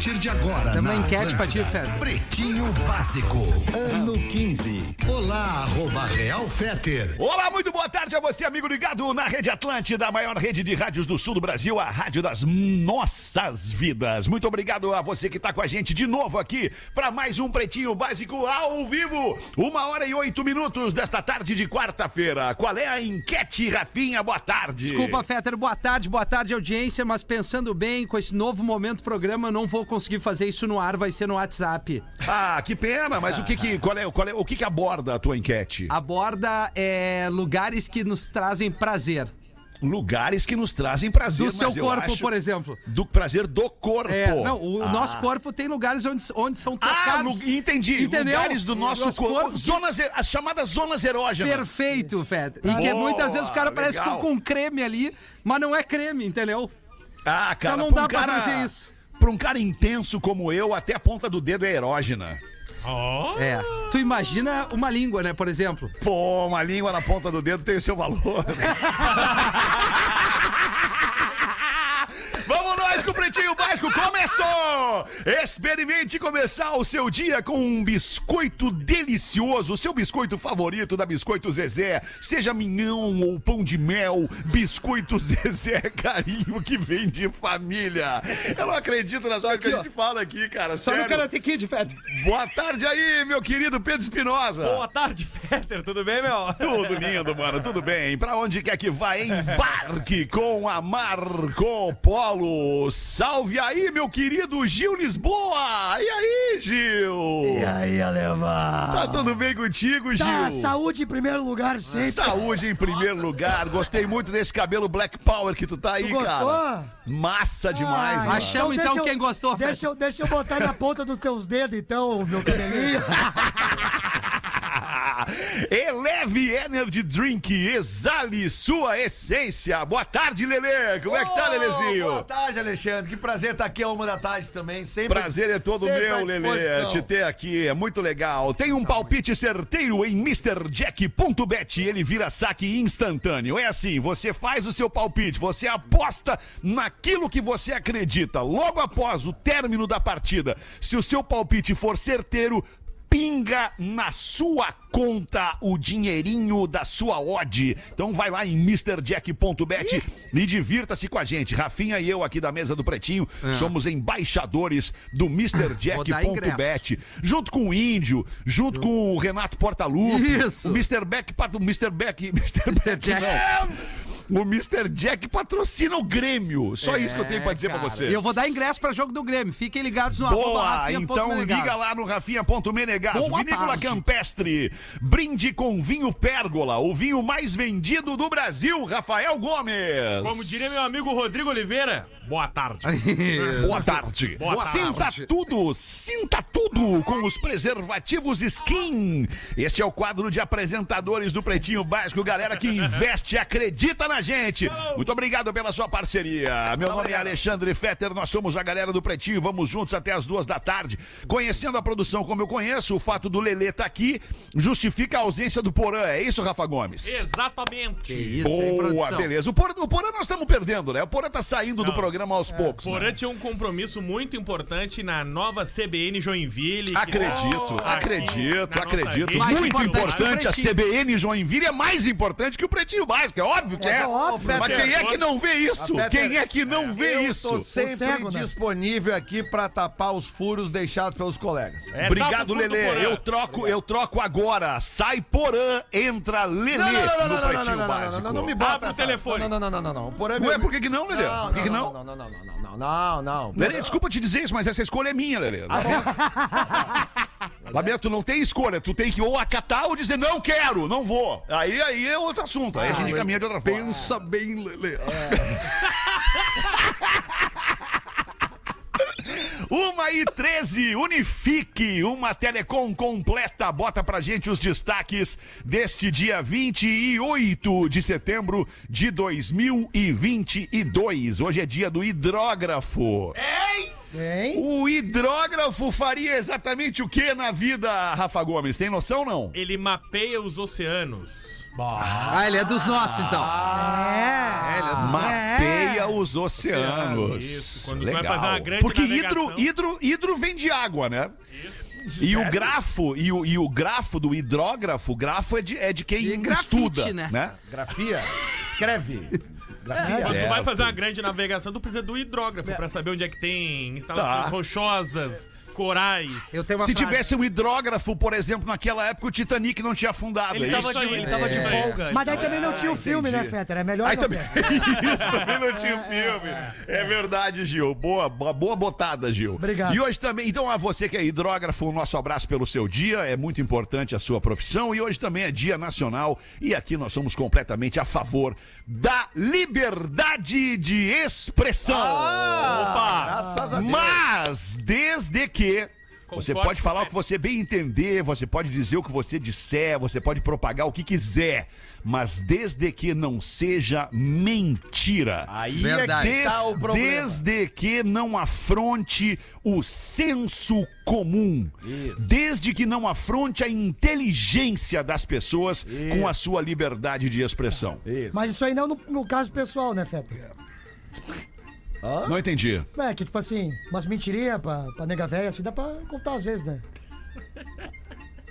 partir de agora. Tem uma enquete pra ti, Fed. Pretinho Básico, ano 15. Olá, arroba Real Feter. Olá, muito boa tarde a você, amigo ligado na Rede Atlântida, a maior rede de rádios do sul do Brasil, a rádio das nossas vidas. Muito obrigado a você que está com a gente de novo aqui para mais um Pretinho Básico ao vivo. Uma hora e oito minutos desta tarde de quarta-feira. Qual é a enquete, Rafinha? Boa tarde. Desculpa, Fetter, boa tarde, boa tarde, audiência, mas pensando bem, com esse novo momento programa, eu não vou conseguir fazer isso no ar, vai ser no WhatsApp. Ah, que pena, mas o que que, qual é, qual é, o que que aborda a tua enquete? Aborda é, lugares que nos trazem prazer. Lugares que nos trazem prazer. Do seu mas eu corpo, acho- por exemplo. Do prazer do corpo. É, não, o Ah. nosso corpo tem lugares onde, onde são Ah, tocados. lu- entendi. Entendeu? Lugares do nosso, Nosso corpo. corpo. Zonas, e- as chamadas zonas erógenas. Perfeito, Fetter. E que Boa, muitas vezes o cara parece com, legal. com creme ali, mas não é creme, entendeu? Ah, cara, Então não pra dá um pra cara, trazer isso. Pra um cara intenso como eu, até a ponta do dedo é erógena. É. Tu imagina uma língua, né, por exemplo. Pô, uma língua na ponta do dedo tem o seu valor. Pretinho Básico. Começou! Experimente começar o seu dia com um biscoito delicioso, o seu biscoito favorito da Biscoito Zezé. Seja minhão ou pão de mel, Biscoito Zezé é carinho que vem de família. Eu não acredito nas coisas que a gente fala aqui, cara. Só Sério. no Karate Kid, Fetter. Boa tarde aí, meu querido Pedro Espinosa. Boa tarde, Fetter, tudo bem, meu? Tudo lindo, mano, tudo bem. Pra onde quer que vá, embarque com a Marco Polo. Salve aí, meu querido Gil Lisboa. E aí, Gil? E aí, alemão? Tá tudo bem contigo, Gil? Tá, saúde em primeiro lugar sempre. Saúde em primeiro lugar. Gostei muito desse cabelo Black Power que tu tá aí, Tu gostou? cara. Massa demais, Ai, mano. Achamos, então, deixa eu- quem gostou, Deixa eu, deixa eu botar na ponta dos teus dedos, então, meu cabelinho. Eleve Energy Drink, exale sua essência. Boa tarde, Lelê. Como é que tá, Lelezinho? Boa tarde, Alexandre. Que prazer estar aqui a uma da tarde também. Sempre, Prazer é todo meu, disposição. te ter aqui, é muito legal. Tem um palpite certeiro em MrJack.bet, ele vira saque instantâneo. É assim, você faz o seu palpite, você aposta naquilo que você acredita. Logo após o término da partida, se o seu palpite for certeiro, pinga na sua conta o dinheirinho da sua odd. Então vai lá em MrJack.bet e divirta-se com a gente. Rafinha e eu aqui da mesa do Pretinho somos embaixadores do MrJack.bet. Junto com o Índio, junto com o Renato Portaluppi. Isso. O Mr. Beck, o Mr. Beck, Mr. Beck, Jack. não. O Mr. Jack patrocina o Grêmio. Só isso que eu tenho pra dizer pra É, Cara, vocês. E eu vou dar ingresso pra jogo do Grêmio. Fiquem ligados no Boa, então liga lá no Rafinha.menegasso. Boa Vinícola tarde. Campestre. Brinde com vinho Pérgola, o vinho mais vendido do Brasil, Rafael Gomes. Como diria meu amigo Rodrigo Oliveira, boa tarde. Boa tarde. Boa sinta tarde. tudo, sinta tudo com os preservativos Skin. Este é o quadro de apresentadores do Pretinho Básico, galera que investe e acredita na gente. Muito obrigado pela sua parceria. Meu nome é Alexandre Fetter, nós somos a galera do Pretinho, vamos juntos até as duas da tarde. Conhecendo a produção como eu conheço, o fato do Lelê estar aqui justifica a ausência do Porã. É isso, Rafa Gomes? Exatamente. Isso, hein, Boa, produção. beleza. O Porã, o Porã nós estamos perdendo, né? O Porã tá saindo do Não. programa aos poucos. né? Porã tinha um compromisso muito importante na nova CBN Joinville. que- Acredito, Oh, acredito, na acredito. Muito importante importante, que o a. CBN Joinville é mais importante que o Pretinho Básico, é óbvio que é. É óbvio. Mas quem é que não vê isso? Quem é que não vê eu isso? tô sempre cego, né? disponível aqui pra tapar os furos deixados pelos colegas. É, Obrigado, Lelê. Porã. Eu troco, eu troco agora. Sai Porã, entra Lelê Não, não, não, no não, não, Pretinho não, não, Básico. não, não, não me bota Abre o telefone. Não, não, não, não, não, não. Porém, Ué, por que que não, Lelê? Por que que não? Não, não, não, não, não, não, não, não. Lelê, desculpa te dizer isso, mas essa escolha é minha, Lelê. Lamento, não tem escolha. Tu tem que ou acatar ou dizer não quero, não vou. Aí, aí é outro assunto. Aí a gente caminha de outra forma. Pensa bem, Lelê. Uma e 13, unifique, uma telecom completa. Bota pra gente os destaques deste dia 28 de setembro de 2022. Hoje é dia do hidrógrafo. Hein? O hidrógrafo faria exatamente o que na vida, Rafa Gomes? Tem noção não? Ele mapeia os oceanos. Ah, ele é dos nossos, então. É. É, ele é dos nossos. Mapeia os oceanos. Isso, quando tu Legal. vai fazer uma grande Porque navegação. hidro, hidro, hidro vem de água, né? E o grafo, e o, e o grafo do hidrógrafo, o grafo é de, é de quem De grafite, estuda, né? né? Grafia. Escreve. Grafia. Quando tu vai fazer uma grande navegação, tu precisa do hidrógrafo pra saber onde é que tem instalações Tá. rochosas, corais. Eu tenho uma Se frase. tivesse um hidrógrafo, por exemplo, naquela época o Titanic não tinha afundado. Ele é tava isso? de, ele tava de É. folga. Mas daí também não tinha o Ah, filme, né. Fetter? É melhor Aí também, isso, também não tinha o filme. É verdade, Gil. Boa, boa, botada, Gil. Obrigado. E hoje também, então, a você que é hidrógrafo, o nosso abraço pelo seu dia. É muito importante a sua profissão. E hoje também é Dia Nacional. E aqui nós somos completamente a favor da liberdade de expressão. Graças a Deus. Mas, desde que. Você Concordo pode falar o que você bem entender, você pode dizer o que você disser, você pode propagar o que quiser, mas desde que não seja mentira. Aí Verdade. é que Des- tá o problema. desde que não afronte o senso comum. Desde que não afronte a inteligência das pessoas com a sua liberdade de expressão. Isso. Mas isso aí não no, no caso pessoal, né, Fetter? Não entendi. É, que tipo assim, umas mentirinhas pra, pra nega velha, assim, dá pra contar às vezes, né?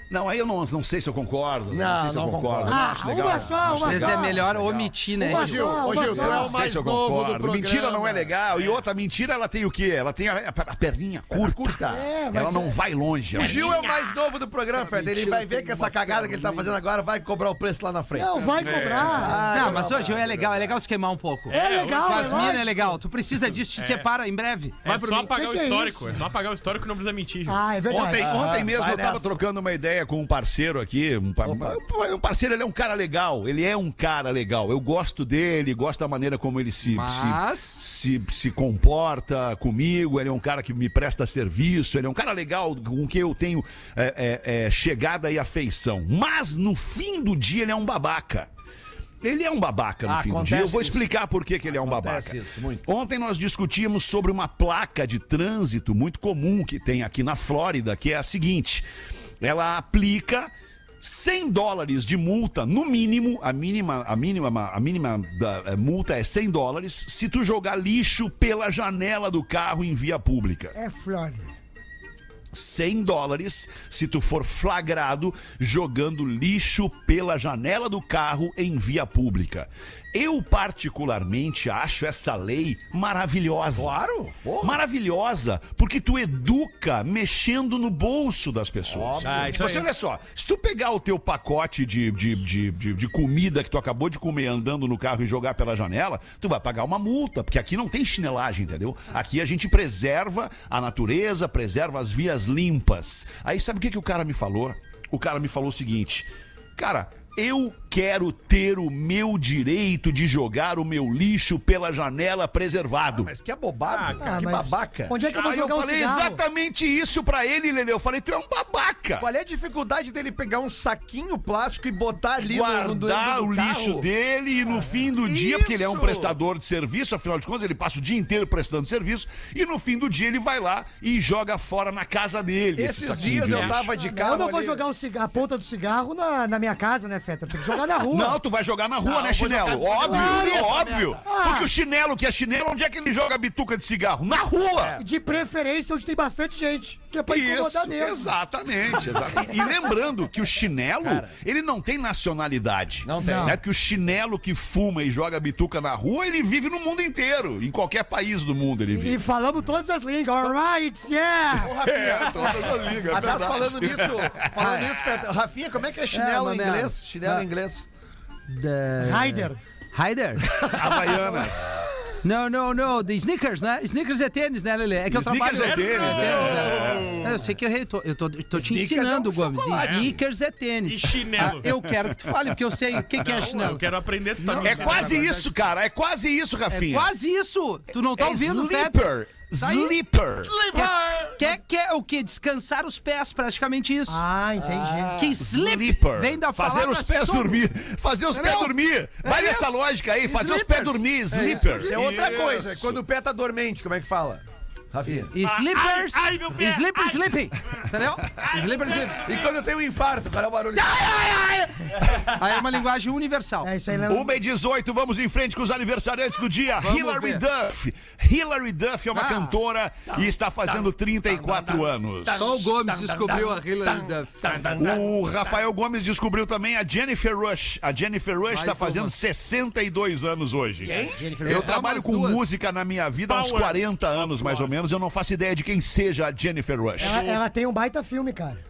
Não, aí eu não, não sei se eu concordo. Não, Não, sei se eu não concordo. concordo. não Ah, acho legal. uma só, uma Às vezes é só. melhor omitir, né? Uma Gil? só, Ô, uma Gil, só. tu é o Não sei mais se eu novo do concordo. programa. Mentira não é legal. E outra mentira, ela tem o quê? Ela tem a, a- a perninha curta. Curta. É, mas Ela não é- vai longe. O ela- Gil é o mais novo do programa, Fred. Ele vai ver que essa cagada que ele tá fazendo agora vai cobrar o preço lá na frente. Não, vai cobrar. Não, mas hoje é legal, é legal se queimar um pouco. É legal, Com é as minas é legal. Tu precisa disso, te separa em breve. É só apagar o é histórico. É só apagar o histórico que não precisa mentir. Gil. Ah, é verdade. Ontem, ontem mesmo eu tava trocando uma ideia com um parceiro aqui. Um, um parceiro, ele é um cara legal. Ele é um cara legal. Eu gosto dele, gosto da maneira como ele se, Mas- se, se, se comporta comigo. Ele é um cara que me presta serviço. Ele é um cara legal com quem eu tenho é, é, é, chegada e afeição. Mas no fim do dia, ele é um babaca. Ele é um babaca no Ah, fim do dia. Eu vou isso. explicar por que, que ele é um Acontece babaca. isso. Ontem nós discutimos sobre uma placa de trânsito muito comum que tem aqui na Flórida, que é a seguinte: ela aplica 100 dólares de multa, no mínimo, a mínima, a mínima, a mínima da eh, multa é 100 dólares se tu jogar lixo pela janela do carro em via pública. É Flórida. 100 dólares se tu for flagrado jogando lixo pela janela do carro em via pública. Eu, particularmente, acho essa lei maravilhosa. Claro, porra. Maravilhosa, porque tu educa mexendo no bolso das pessoas. Ah, isso tipo assim, aí. olha só, se tu pegar o teu pacote de, de, de, de, de comida que tu acabou de comer andando no carro e jogar pela janela, tu vai pagar uma multa, porque aqui não tem chinelagem, entendeu? Aqui a gente preserva a natureza, preserva as vias limpas. Aí sabe o que, que o cara me falou? O cara me falou o seguinte, cara, eu quero ter o meu direito de jogar o meu lixo pela janela preservado. Mas que abobado, Ah, que mas babaca. Onde é que eu vou eu jogar o falei cigarro? exatamente isso pra ele, Lele. Eu falei, tu é um babaca. Qual é a dificuldade dele pegar um saquinho plástico e botar ali no- no, Guardar dentro o do carro? lixo dele e no fim do dia, porque ele é um Isso. prestador de serviço, afinal de contas, ele passa o dia inteiro prestando serviço, e no fim do dia ele vai lá e joga fora na casa dele. esse Esses saquinho dias de eu lixo. tava de carro eu não vou ali- jogar o cigarro- a ponta do cigarro na, na minha casa, né, Tem que jogar na rua. Não, tu vai jogar na rua, Não, né, chinelo? Óbvio, Claro, essa óbvio. Ah. Porque o chinelo, que é chinelo, onde é que ele joga a bituca de cigarro? Na rua. De preferência onde tem bastante gente, que é pra Isso, incomodar mesmo. exatamente, exatamente. E lembrando que o chinelo, ele não tem nacionalidade. Não tem. É que o chinelo que fuma e joga bituca na rua, ele vive no mundo inteiro. Em qualquer país do mundo ele E vive. falamos todas as línguas. Alright, yeah! É, toda a liga, é Aliás, verdade. falando nisso, falando nisso, Rafinha, como é que é chinelo É, em inglês? Chinelo em inglês. The... Rider. Rider? Havaianas. Não, não, não. The sneakers, né? Sneakers é tênis, né, Lelê? É que eu Sneakers trabalho... é tênis, né? É, Eu sei que eu, errei, tô, eu tô, eu tô te Sneakers ensinando, é um Gomes. chocolate. Sneakers é tênis. E chinelo? Ah, eu quero que tu fale, porque eu sei o que, que é Não, chinelo. eu quero aprender, tu tá me É quase agora. isso, cara. É quase isso, É Rafinha. quase isso. Tu não tá É ouvindo, sleeper. Tá aí. Sleeper. Quer, quer, o quê? Descansar os pés, praticamente isso. Ah, entendi. que sleep Sleeper. vem da Fazer palavra os pés sono. dormir. Fazer os pés dormir. Vai É nessa isso. lógica aí. Fazer os pés Sleepers. dormir. É. Sleeper. É outra coisa, quando o pé tá dormente, como é que fala? Rafinha. E slippers, Ai, ai, meu pé, slipper, ai. sleeping. Entendeu? Slipper, sleeping. E quando eu tenho um infarto, qual é o barulho? Aí é uma linguagem universal. É isso aí, lembra? Uma e 18, vamos em frente com os aniversariantes do dia. Vamos Hilary ver. Duff. Hilary Duff é uma Ah. cantora e está fazendo 34 anos. Só o Gomes descobriu a Hilary Duff. O Rafael Gomes descobriu também a Jennifer Rush. A Jennifer Rush está fazendo uma. 62 anos hoje. Jennifer Eu trabalho com duas. música na minha vida há uns Power 40 anos, mais ou menos. Eu não faço ideia de quem seja a Jennifer Rush. Ela, ela tem um baita filme, cara.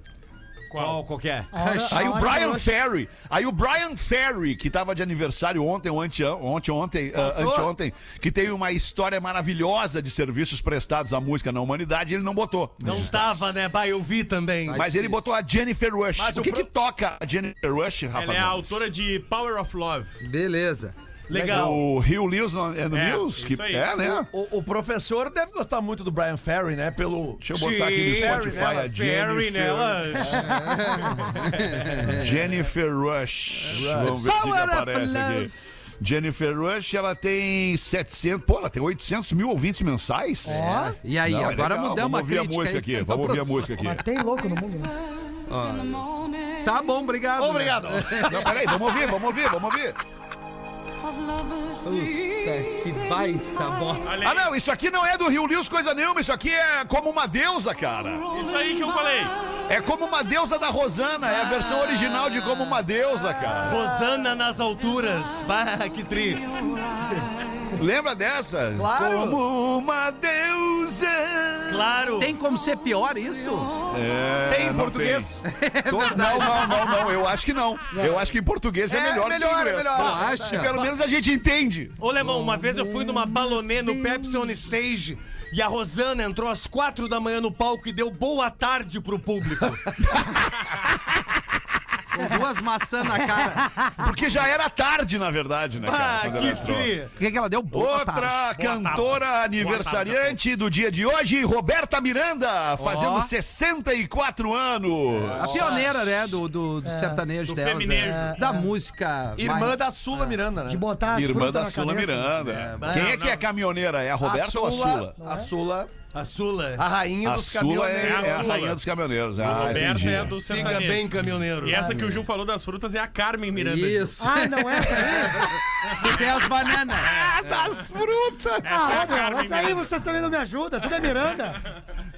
Qual? Qual que é? Hora- Aí o Brian. Ferry, aí o Brian Ferry, que tava de aniversário ontem, ou ante, ontem, ontem, Passou? anteontem, que tem uma história maravilhosa de serviços prestados à música na humanidade, ele não botou. Não tava, né? Bah, eu vi também. Mas ele botou a Jennifer Rush. Mas o que pro- que toca a Jennifer Rush, Rafa? Ela é a autora de Power of Love. Beleza. Legal. O Rio Lewis é no É, News? isso Que, aí. é, né? O, o professor deve gostar muito do Brian Ferry, né? Pelo. Deixa eu botar aqui no Spotify nela, a Ferry Jennifer, nela. Jennifer Rush. Vamos ver o que, aparece aqui. Jennifer Rush, ela tem 700, pô, ela tem 800 mil ouvintes mensais. Ó, E aí, Não, é agora legal. mudamos Vamos ouvir a música aí aqui. Vamos ouvir a música aqui. mas tem louco no mundo, né? Tá bom, obrigado. Obrigado. Não, peraí, vamos ouvir, vamos ouvir, vamos ouvir. Puta, que baita bosta. Ah, não, isso aqui não é do Rio Lewis coisa nenhuma, isso aqui é como uma deusa, cara. Isso aí que eu falei. É como uma deusa da Rosana, é a versão original de como uma deusa, cara. Rosana nas alturas. Bah, que tri. Lembra dessa? Claro. Como uma deusa. Claro. Tem como ser pior isso? É, Tem em não português? tem. Não, não, não, não, eu acho que não. Eu acho que em português é, É, melhor, melhor, que em é inglês. melhor. Acha? Pelo menos a gente entende. Ô, Lemão, uma vez eu fui numa balonê no Pepsi On Stage e a Rosana entrou às quatro da manhã no palco e deu boa tarde pro público. Com duas maçãs na cara. Porque já era tarde, na verdade, né, cara? Ah, quando ela que entrou. tri. O que, que ela deu? Boa tarde. Outra cantora aniversariante do dia de hoje, Roberta Miranda, fazendo Ó. 64 anos. A pioneira, né, do, do, do sertanejo Do delas. feminejo. é. Da música. Irmã mais- da Sula Miranda, né? De botar as Irmã frutas da na Sula cabeça. Miranda. Quem é que é caminhoneira? É a Roberta ou a Sula? A Sula. A Sula. A rainha A dos Sula é, caminhoneiros. é a Sula. rainha dos caminhoneiros. A Ah, Roberta entendi. é a do Siga sertanejo. bem, caminhoneiro. E essa que o Gil falou das frutas é a Carmen Miranda. Isso. Ah, não é? Que tem as bananas. Das frutas. Ah, meu, Carmen mas aí Miranda. vocês também não me ajudam. Tudo é Miranda.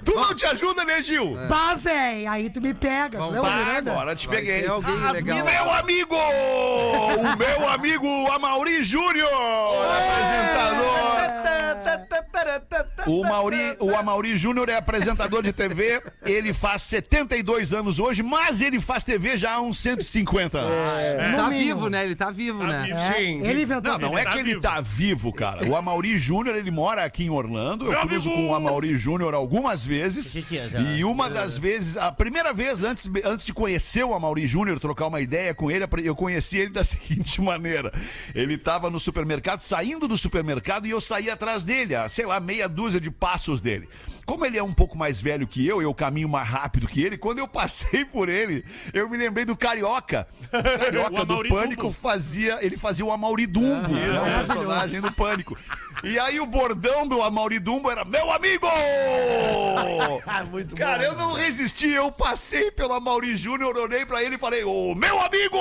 Tu não te ajuda, né, Gil? Bah, véi, aí tu me pega. Vamos, Ah, Miranda? agora te peguei. alguém As legal. Meu amigo! O meu amigo Amauri Júnior! Apresentador! O, Mauri, o Amauri Júnior é apresentador de TV. Ele faz 72 anos hoje, mas ele faz TV já há uns 150 anos. No Tá mínimo. vivo, né? Ele tá vivo, né? vivo. É, Sim. ele inventou. Não, não Ele é tá que ele vivo. tá vivo, cara. O Amauri Júnior, ele mora aqui em Orlando. Eu cruzo com o Amauri Júnior algumas vezes. E uma das vezes, a primeira vez antes, antes de conhecer o Amauri Júnior, trocar uma ideia com ele, eu conheci ele da seguinte maneira. Ele tava no supermercado, saindo do supermercado, e eu saí atrás dele, a, sei lá, meia dúzia de passos dele. Como ele é um pouco mais velho que eu, eu caminho mais rápido que ele, quando eu passei por ele, eu me lembrei do Carioca. O Carioca O do Pânico fazia, ele fazia o Amauri Dumbo, né, o personagem do Pânico. E aí o bordão do Amauri Dumbo era meu amigo! Muito Cara, bom. eu não resisti, eu passei pelo Amauri Júnior, olhei pra ele e falei, ô, meu amigo!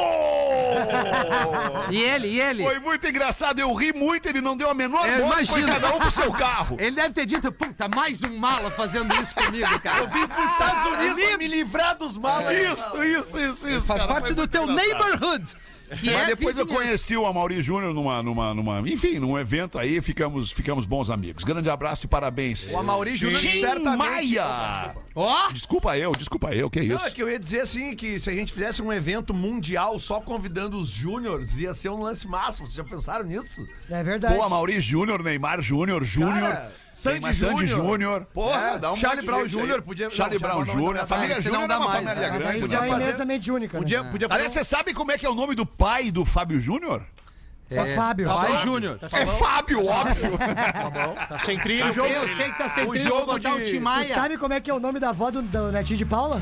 E ele, e ele? Foi muito engraçado, eu ri muito, ele não deu a menor Eu bola, foi cada um pro seu carro. Ele deve ter dito, puta, mais um mala fazendo isso comigo, cara. Eu vim pros Estados Unidos Lindo. pra me livrar dos malas. Isso, isso, isso, isso. Faz cara, parte do teu engraçado. neighborhood. Que Mas é depois eu conheci o Amauri Júnior numa, numa, numa, enfim, num evento aí, ficamos, ficamos bons amigos. Grande abraço e parabéns. O Amauri Júnior certamente... Maia! Ó, Desculpa eu, desculpa eu, que Não, isso? é que eu ia dizer assim, que se a gente fizesse um evento mundial só convidando os júniors, ia ser um lance máximo. Vocês já pensaram nisso? É verdade. Pô, Amauri Júnior, Neymar Júnior, Júnior. Cara, Sandy Júnior. Júnior. Porra, É, dá um Charlie Brown. Júnior podia- Charlie Brown Charlie Brown Júnior. A família Júnior não é dá uma mais, família né? Grande, já é né? imensamente única. Podia, né? podia fazer Aliás, você sabe como é que é o nome do pai do Fábio Júnior? é, Fábio. Vai, Júnior. É Fábio, óbvio. Tá sem trilho. Eu sei, eu sei que tá sem o trilho, vou jogo botar de- Tim Tu Maia. sabe como é que é o nome da avó do, do netinho de Paula?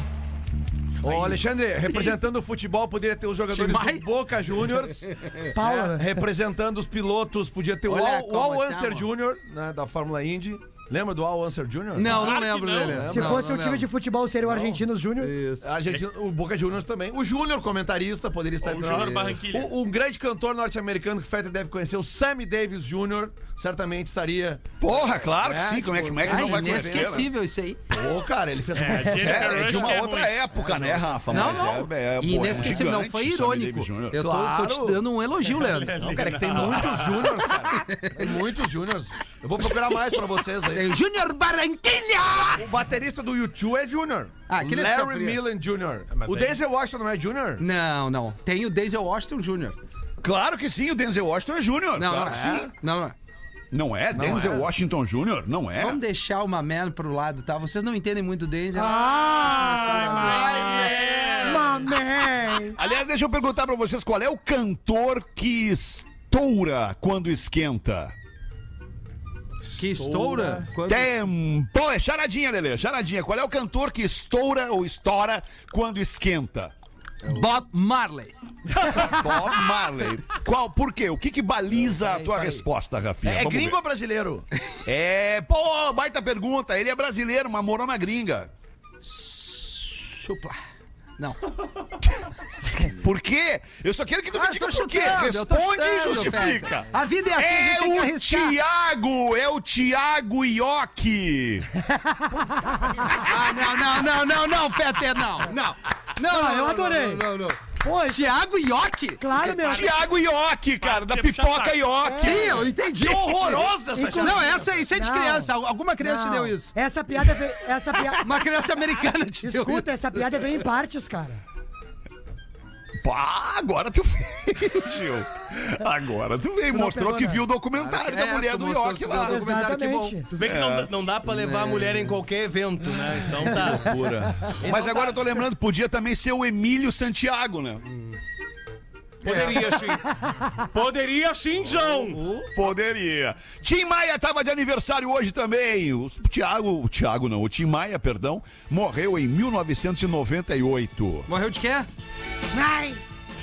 Ô, Alexandre, representando o futebol, poderia ter os jogadores do Boca Juniors. Paula. né? Representando os pilotos, podia ter o Olha Al, o como Al Unser chama. Júnior, né, da Fórmula Indy. Lembra do Al Answer Jr.? Não, não lembro não. dele. Se Não, fosse não um time de futebol, seria o Argentinos Júnior. Isso. A o Boca Juniors também. O Júnior, comentarista, poderia estar o entre Júnior nós. Barranquilha. O- Um grande cantor norte-americano que o Feta deve conhecer, o Sammy Davis Jr., certamente estaria. Porra, claro que É, sim. Como é, tipo, como é que Ah, não vai conhecer? né? inesquecível isso aí. Pô, cara, ele fez um. É, É, é de uma que é outra época, né, Rafa? Não, Mas não. É, é, é Inesquecível, não foi irônico. Eu tô, tô Claro. te dando um elogio, Leandro. Não, cara, é que tem muitos Júniors, cara. Tem muitos Júniors. Eu vou procurar mais pra vocês aí. Tem o Júnior Barranquilha! O baterista do YouTube é Júnior. Ah, aquele é Larry. Millen Jr. mas O Denzel Washington não é Júnior? Não, não. Tem o Denzel Washington Jr. Claro que sim, o Denzel Washington é Júnior. Não, claro não que é. sim. Não, não é. Não é? Denzel é? Washington Jr.? Não é? Vamos deixar o Mamel pro lado, tá? Vocês não entendem muito o Denzel. Mamãe! Aliás, deixa eu perguntar pra vocês qual é o cantor que estoura quando esquenta? que estoura? Quando- Tempo! É charadinha, Lelê, charadinha. Qual é o cantor que estoura ou estoura quando esquenta? Bob Marley. Bob Marley. Qual? Por quê? O que que baliza a tua resposta, Rafinha? É, Vamos gringo ver. ou brasileiro? É, pô, baita pergunta. Ele é brasileiro, mas morou na gringa. Chupla. Não. Por quê? Eu só quero que tu me Ah, diga tô por quê. chutando, Responde e chutando, justifica. Feta. A vida é assim, a gente É tem que o. Tiago, é o Tiago Ioki. Ah, não, não, não, não, não, Fetter, não, não. Não, não, Ah, eu não, adorei. Não, não, não. Pô, Tiago Ioki? claro, meu. Tiago Ioki, cara, da pipoca saco. Ioki. Sim, eu entendi. Horrorosa essa Inclu- Não, essa aí, isso é de Não. criança. Alguma criança te Não. deu isso. Essa piada veio. Essa piada. Uma criança americana te deu Escuta, isso. essa piada veio em partes, cara. Pá, agora tu veio, Gil. Agora tu veio. Mostrou que né? viu o documentário da É, mulher tu do que lá. viu o documentário, que bom. Exatamente. Tu vê que não, não dá pra levar a mulher em qualquer evento, né? Então tá. Loucura. Mas agora eu tô lembrando, podia também ser o Emílio Santiago, né? Poderia sim. Poderia sim, João. Poderia. Tim Maia tava de aniversário hoje também. O Thiago, o Thiago não, o Tim Maia, perdão, morreu em 1998. Morreu de quê?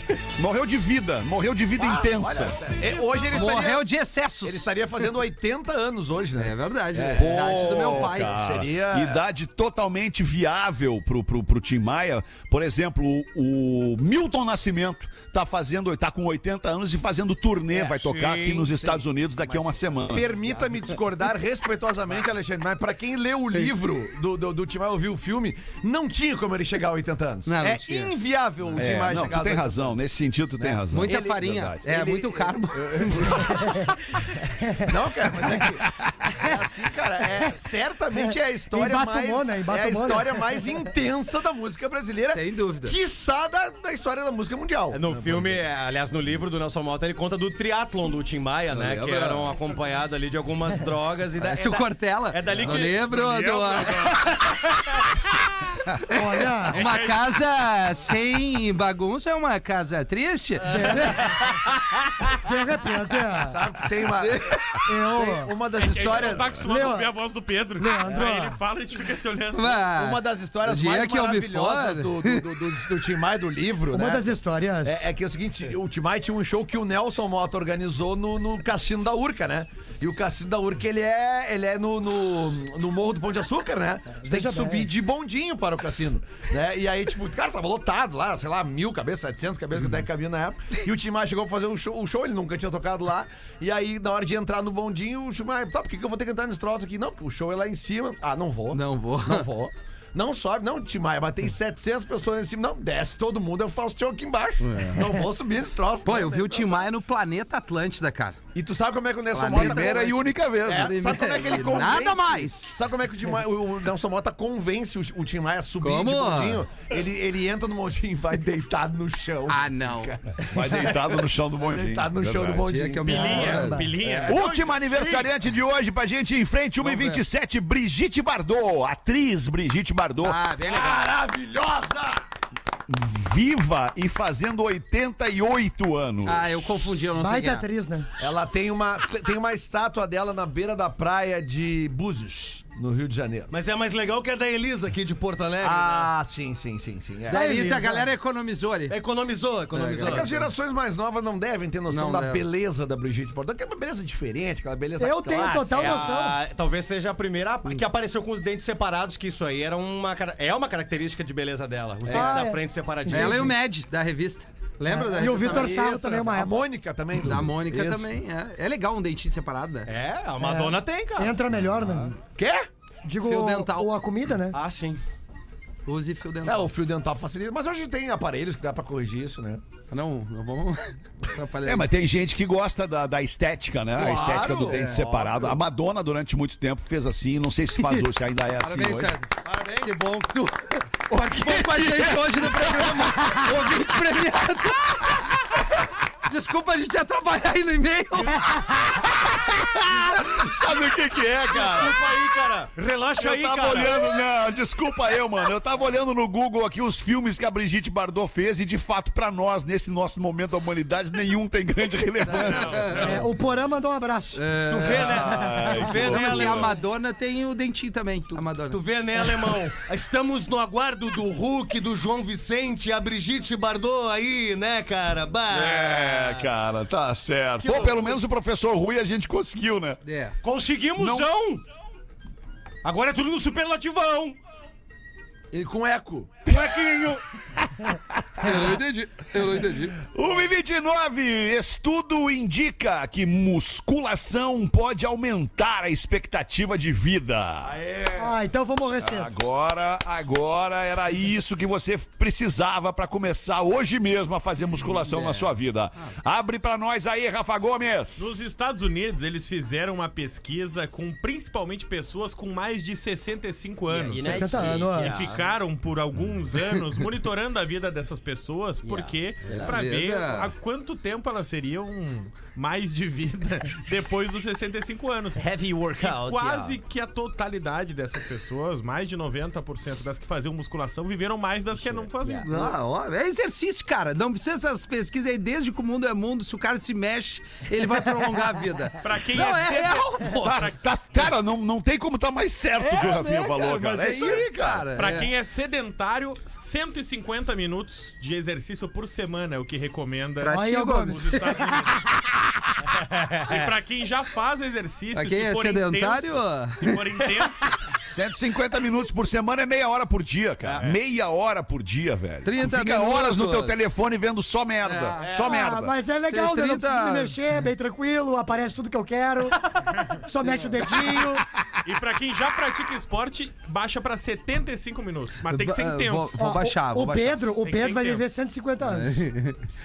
Morreu de vida, morreu de vida intensa. É, hoje ele Morreu estaria, de excessos. ele estaria fazendo 80 anos hoje, né? É verdade, é. a idade do meu pai. Seria- Idade totalmente viável pro, pro, pro Tim Maia. Por exemplo, o, Milton Nascimento tá fazendo, tá com 80 anos e fazendo turnê, vai tocar sim, aqui nos sim. Estados Unidos daqui a uma semana. Permita-me discordar respeitosamente, Alexandre, mas pra quem leu o livro do, do, do Tim Maia, ouviu o filme, não tinha como ele chegar a 80 anos. Não, não é tinha. inviável o Tim É, Maia não, chegar tu tem aos 80 razão, nesse sentido tu tem razão. Muita Ele- farinha. Verdade. É, Ele- muito carbo. Não, cara, mas é que. É assim, cara, é, certamente é a história Embatumou, mais. né? É a Embatumou, né? história mais intensa da música brasileira. Sem dúvida. Quiçá da, da história da música mundial. No filme, é, aliás, no livro do Nelson Mota, ele conta do triatlon do Tim Maia, né? lembro. Que eram acompanhados ali de algumas drogas. E da, Parece é o da- Cortella. É dali que... No livro do... Olha, Uma casa sem bagunça é uma casa triste? de repente, é, Sabe que tem uma. eu. tem uma das histórias. Tá acostumado a ouvir a voz do Pedro. Leandro. Aí ele fala e a gente fica se olhando. Ah, Uma das histórias o dia mais que eu me maravilhosas do, do, do, do, do Tim Maia, do livro, Uma né? das histórias. É, é que é o seguinte, o Tim Maia tinha um show que o Nelson Mota organizou no, no Cassino da Urca, né? E o Cassino da Urca, ele é, ele é no, no, no Morro do Pão de Açúcar, né? Você tem que subir de bondinho para o cassino, né? E aí, tipo, cara, tava lotado lá, sei lá, mil cabeças, 700 cabeças que até cabia na época. E o Tim Maia chegou a fazer um show, um show, ele nunca tinha tocado lá. E aí, na hora de entrar no bondinho, o Tim Maia, tá, por que, que eu vou ter que entrar nesse troço aqui? Não, porque o show é lá em cima. Ah, não vou. Não vou. Não vou. Não sobe, não, Tim Maia, mas tem 700 pessoas lá em cima. Não, desce todo mundo, eu faço show aqui embaixo. Não vou subir nesse troço. Pô, eu vi o tem Tim Maia no Planeta Atlântida, cara. E tu sabe como é que o Nelson Mota... Primeira e única vez, né? É, sabe como é que ele convence? nada mais. Sabe como é que o, Maia- o- Nelson Mota convence o, o Tim Maia a subir Como? de bondinho? Ele, ele entra no bondinho e vai deitado no chão. Ah, assim, não. cara. Vai deitado no chão do bondinho. Deitado no chão do bondinho. Que eu me Pilinha, for- pilinha. Última aniversariante de hoje pra gente em frente, 1h27, Brigitte Bardot, atriz Brigitte Bardot, Ah, bem legal. Maravilhosa! Viva e fazendo 88 anos. Ah, eu confundi, eu não sei Baita quem é. atriz, né? Ela tem uma, tem uma estátua dela na beira da praia de Búzios. No Rio de Janeiro. Mas é mais legal que a da Elisa aqui de Porto Alegre. Ah, sim, sim, sim, sim. É. Daí Elisa. a galera economizou ali. né? Economizou, economizou. É que as gerações mais novas não devem ter noção Não da beleza da Brigitte Bardot, que é uma beleza diferente, aquela beleza Eu tenho clássica. total É noção. a- talvez seja a primeira que apareceu com os dentes separados, que isso aí era uma, é uma característica de beleza dela. Os dentes Ah, da é. frente separadinhos. Ela e o Mad, da revista. Lembra da E o? Vitor Sarro também, uma A época. Mônica também. Da Mônica Isso. também, é. É legal um dentinho separado, né? É, a Madonna tem, cara. Entra melhor, né? Quê? Digo, Fio dental. o- a comida, né? Ah, sim. Use fio É, dental. o fio dental facilita. Mas hoje tem aparelhos que dá pra corrigir isso, né? Não, não vamos atrapalhar. É, mas tem gente que gosta da, da estética, né? a Claro, estética do dente é, separado. A Madonna, durante muito tempo, fez assim. Não sei se faz hoje, se ainda é assim Parabéns, hoje. cara. Parabéns. Que bom que tu participou com a gente hoje no programa. Ouvinte premiado. Desculpa a gente atrapalhar aí no e-mail. Sabe o que que é, cara? Desculpa aí, cara. Relaxa Eu aí, tava cara. olhando, não, desculpa eu, mano. Eu tava olhando no Google aqui os filmes que a Brigitte Bardot fez e, de fato, pra nós, nesse nosso momento da humanidade, nenhum tem grande relevância. É, o Porã mandou um abraço. Tu vê, né? Tu vê, Não, né, mas a alemão? Madonna tem o dentinho também. A Madonna. Tu vê, né, alemão? Estamos no aguardo do Hulk, do João Vicente, a Brigitte Bardot aí, né, cara? Bah. É, cara, tá certo. Pô, pelo menos o professor Rui a gente conseguiu, né? É. Conseguimos, não. Agora é tudo no superlativão. E com eco. Molequinho. Eu não entendi. Eu não entendi. 1,29. Estudo indica que musculação pode aumentar a expectativa de vida. Ah, então vou morrer cedo. Agora, agora era isso que você precisava pra começar hoje mesmo a fazer musculação na sua vida. Abre pra nós aí, Rafa Gomes. Nos Estados Unidos, eles fizeram uma pesquisa com principalmente pessoas com mais de 65 anos. 60 anos. E ó. ficaram por alguns anos monitorando a vida dessas pessoas, porque pra vida. ver há quanto tempo elas seriam mais de vida depois dos 65 anos. Heavy workout. Quase que a totalidade dessas pessoas, mais de 90% das que faziam musculação, viveram mais das que não faziam. Não, ó, é exercício, cara. Não precisa essas pesquisas aí, desde que o mundo é mundo, se o cara se mexe, ele vai prolongar a vida. Pra quem não, é é real, pô. Tá, tá- cara, não, não tem como tá mais certo o que o Rafinha né, falou, cara. Mas é, isso, cara. Pra É. quem é sedentário, 150 minutos de exercício por semana é o que recomenda Pra ti, Gomes. os Estados Unidos. e pra quem já faz exercício, Pra quem se é for sedentário, intenso, se for intenso, 150 minutos por semana é meia hora por dia, cara. Meia hora por dia, velho. 30 Tu Fica horas no teu minutos. telefone vendo só merda. É. Só Ah, merda. mas é legal, Ser né? Não 30 preciso me mexer, bem tranquilo, aparece tudo que eu quero. Só mexe o dedinho. e pra quem já pratica esporte, baixa pra 75 minutos. Mas tem que ser intenso. vou- Vou baixar, o, vou o baixar. Pedro, o Tem Pedro vai intenso. viver 150 anos.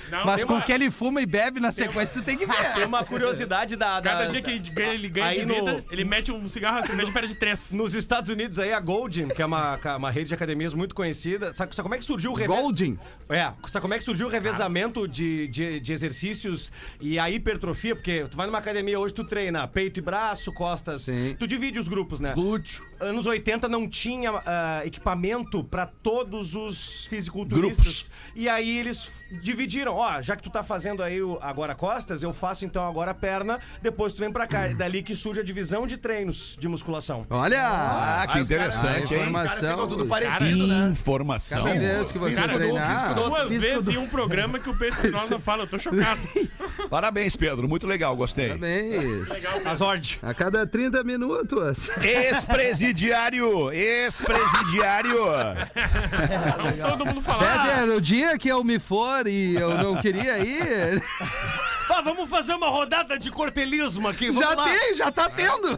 Não, Mas tem com uma- o que ele fuma e bebe na sequência, tu tem que Tem ver. uma curiosidade da. da- Cada dia que ele ganha, ele ganha Aí de no- vida, ele mete um cigarro, a cerveja perde três. Nos Estados Unidos aí, a Golden, que é uma, uma rede de academias muito conhecida. Sabe, sabe como é que surgiu o reve- Golding. É, sabe como é que surgiu o revezamento de, de, de exercícios e a hipertrofia? Porque tu vai numa academia hoje, tu treina peito e braço, costas. Sim. Tu divide os grupos, né? Glúteo. Anos 80 não tinha ah, equipamento pra todos os fisiculturistas. Grupos. E aí eles dividiram. Ó, já que tu tá fazendo aí o- agora costas, eu faço então agora perna, depois tu vem pra cá. É dali que surge a divisão de treinos de musculação. Olha! Ah, que interessante, a hein? informação. tudo parecido, né? Informação. Cada vez que você Cara, treinar. Duas vezes em um programa que o Pedro Espinosa fala, eu tô chocado. Parabéns, Pedro. Muito legal, gostei. Parabéns. Azord. A cada 30 minutos. Ex-presidiário, ex-presidiário. Todo mundo fala. Peter, no dia que eu me for e eu não queria ir, Ah, vamos fazer uma rodada de cortelismo aqui. Vamos já lá. tem, já tá tendo.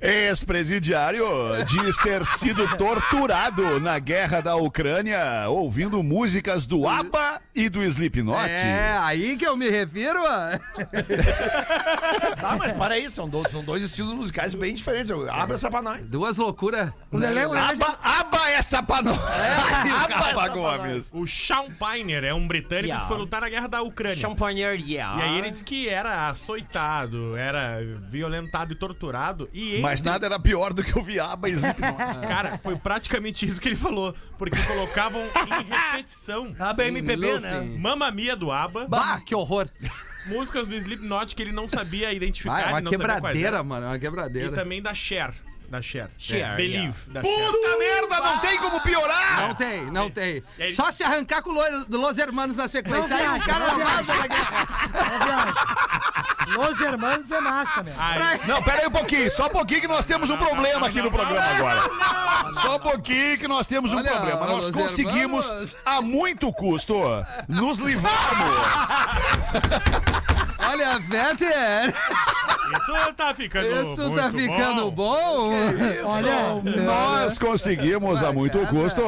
Ex-presidiário diz ter sido torturado na guerra da Ucrânia ouvindo músicas do ABBA e do Slipknot. É, aí que eu me refiro. a- Tá, mas para aí, são dois, são dois estilos musicais bem diferentes. Abre essa pra nós. Duas loucuras. O ABBA, ABBA essa pra nós. Rafa Gomes. O Sean Piner é um britânico Yeah. que foi lutar na guerra da Ucrânia. Champagne, yeah. E aí ele disse que era açoitado, era violentado e torturado. E ele, Mas nada era pior do que ouvir ABBA e Slipknot. cara, foi praticamente isso que ele falou. Porque colocavam em repetição A BMPB, né? Mamma Mia do ABBA Bah, que horror. músicas do Slipknot que ele não sabia identificar. Ah, é uma ele não sabia quais quebradeira, eram. mano. É uma E quebradeira. também da Cher. Da Cher. Cher, Believe. Da Cher. Puta merda, não tem como piorar! Não tem, não tem. E aí- Só se arrancar com o Lo- do Los Hermanos na sequência. Não Aí o cara não vaza da guerra. Los Hermanos é massa, meu. Aí, Não, pera aí um pouquinho, só um pouquinho que nós temos um problema aqui no programa agora. Só um pouquinho que nós temos um Olha, problema. Nós Los conseguimos, Hermanos. a muito custo, nos livrarmos. Olha, Vetter, isso tá ficando isso tá muito ficando bom. Olha, Nós conseguimos, a muito custo,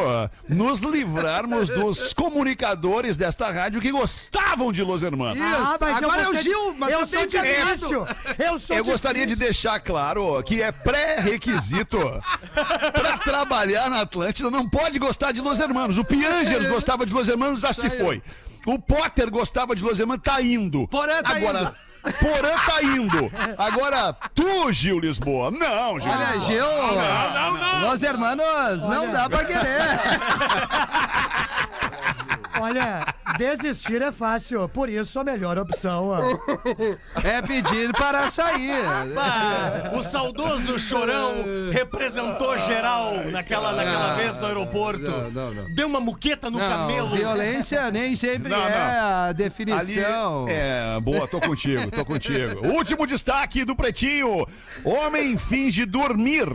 nos livrarmos dos comunicadores desta rádio que gostavam de Los Hermanos. Isso. ah, mas Agora é eu o Gil, mas eu sou difícil. Eu sou Eu gostaria de deixar claro que é pré-requisito pra trabalhar na Atlântida. Não pode gostar de Los Hermanos. O Piangers gostava de Los Hermanos, já se foi. O Potter gostava de Los Hermanos, tá indo. Porã tá Agora, Porã tá indo. Agora, tu, Gil Lisboa. Não, Gil. Olha, Lisboa. Gil. Não, não. Los Hermanos, não dá pra querer. Olha, desistir é fácil, por isso a melhor opção. ó. É pedir para sair. Ah, o saudoso Chorão representou geral naquela, naquela Ah, vez no aeroporto. não, não, não. Deu uma muqueta no Não, camelo. violência nem sempre Não, não. é a Ali, definição. é, boa, tô contigo, tô contigo. Último destaque do Pretinho. Homem finge dormir.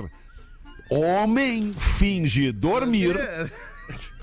Homem finge dormir.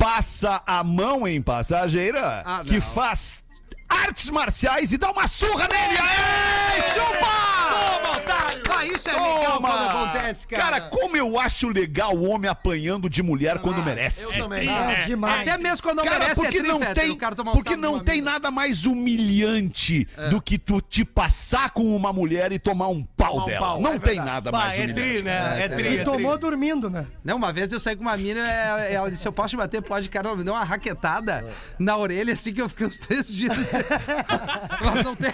Passa a mão em passageira Ah, que faz artes marciais e dá uma surra nele. Aê, chupa! Ah, isso é legal Toma! quando acontece, cara. Cara, como eu acho legal o homem apanhando de mulher quando merece. Eu também. Ah, demais. Até mesmo quando não Cara, merece porque é não tem, o cara tomar um porque não tem nada mais humilhante do que tu te passar com uma mulher e tomar um pau Tomar um dela. pau, não é tem verdade. nada Bah, mais é humilhante. tri, né? É, É, tri. E é tomou tri. dormindo, né? Não, uma vez eu saí com uma mina, ela, ela disse, eu posso te bater? Pode, cara, ela me deu uma raquetada na orelha, assim, que eu fiquei uns três dias. Mas não tem...